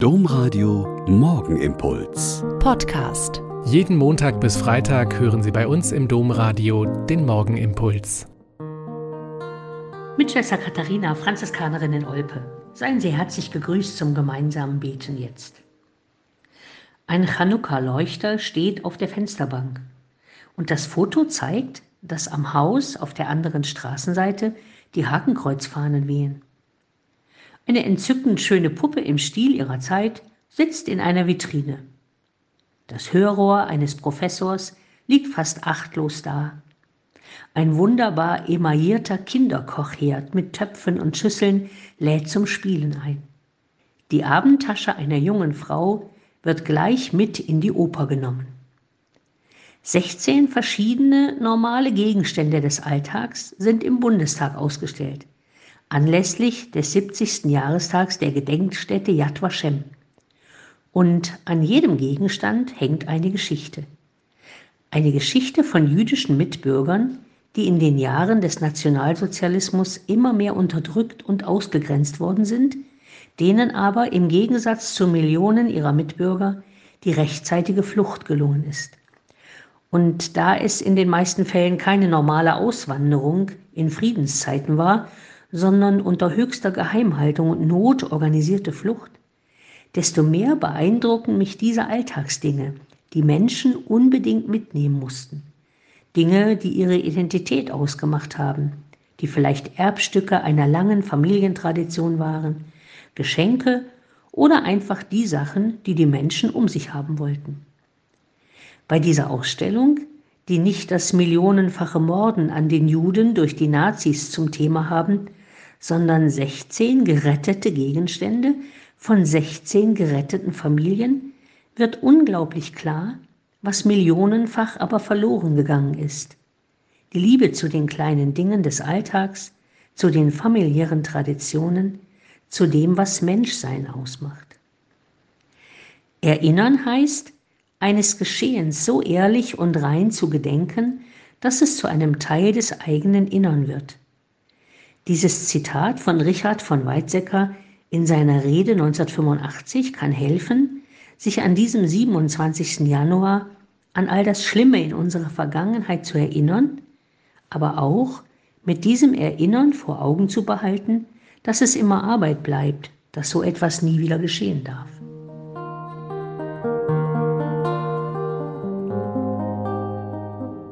Domradio Morgenimpuls. Podcast. Jeden Montag bis Freitag hören Sie bei uns im Domradio den Morgenimpuls. Mit Schwester Katharina, Franziskanerin in Olpe. Seien Sie herzlich gegrüßt zum gemeinsamen Beten jetzt. Ein Chanukka-Leuchter steht auf der Fensterbank. Und das Foto zeigt, dass am Haus auf der anderen Straßenseite die Hakenkreuzfahnen wehen. Eine entzückend schöne Puppe im Stil ihrer Zeit sitzt in einer Vitrine. Das Hörrohr eines Professors liegt fast achtlos da. Ein wunderbar emaillierter Kinderkochherd mit Töpfen und Schüsseln lädt zum Spielen ein. Die Abendtasche einer jungen Frau wird gleich mit in die Oper genommen. 16 verschiedene normale Gegenstände des Alltags sind im Bundestag ausgestellt anlässlich des 70. Jahrestags der Gedenkstätte Yad Vashem. Und an jedem Gegenstand hängt eine Geschichte. Eine Geschichte von jüdischen Mitbürgern, die in den Jahren des Nationalsozialismus immer mehr unterdrückt und ausgegrenzt worden sind, denen aber im Gegensatz zu Millionen ihrer Mitbürger die rechtzeitige Flucht gelungen ist. Und da es in den meisten Fällen keine normale Auswanderung in Friedenszeiten war, sondern unter höchster Geheimhaltung und Not organisierte Flucht, desto mehr beeindrucken mich diese Alltagsdinge, die Menschen unbedingt mitnehmen mussten. Dinge, die ihre Identität ausgemacht haben, die vielleicht Erbstücke einer langen Familientradition waren, Geschenke oder einfach die Sachen, die die Menschen um sich haben wollten. Bei dieser Ausstellung, die nicht das millionenfache Morden an den Juden durch die Nazis zum Thema haben, sondern 16 gerettete Gegenstände von 16 geretteten Familien, wird unglaublich klar, was millionenfach aber verloren gegangen ist. Die Liebe zu den kleinen Dingen des Alltags, zu den familiären Traditionen, zu dem, was Menschsein ausmacht. Erinnern heißt, eines Geschehens so ehrlich und rein zu gedenken, dass es zu einem Teil des eigenen Innern wird. Dieses Zitat von Richard von Weizsäcker in seiner Rede 1985 kann helfen, sich an diesem 27. Januar an all das Schlimme in unserer Vergangenheit zu erinnern, aber auch mit diesem Erinnern vor Augen zu behalten, dass es immer Arbeit bleibt, dass so etwas nie wieder geschehen darf.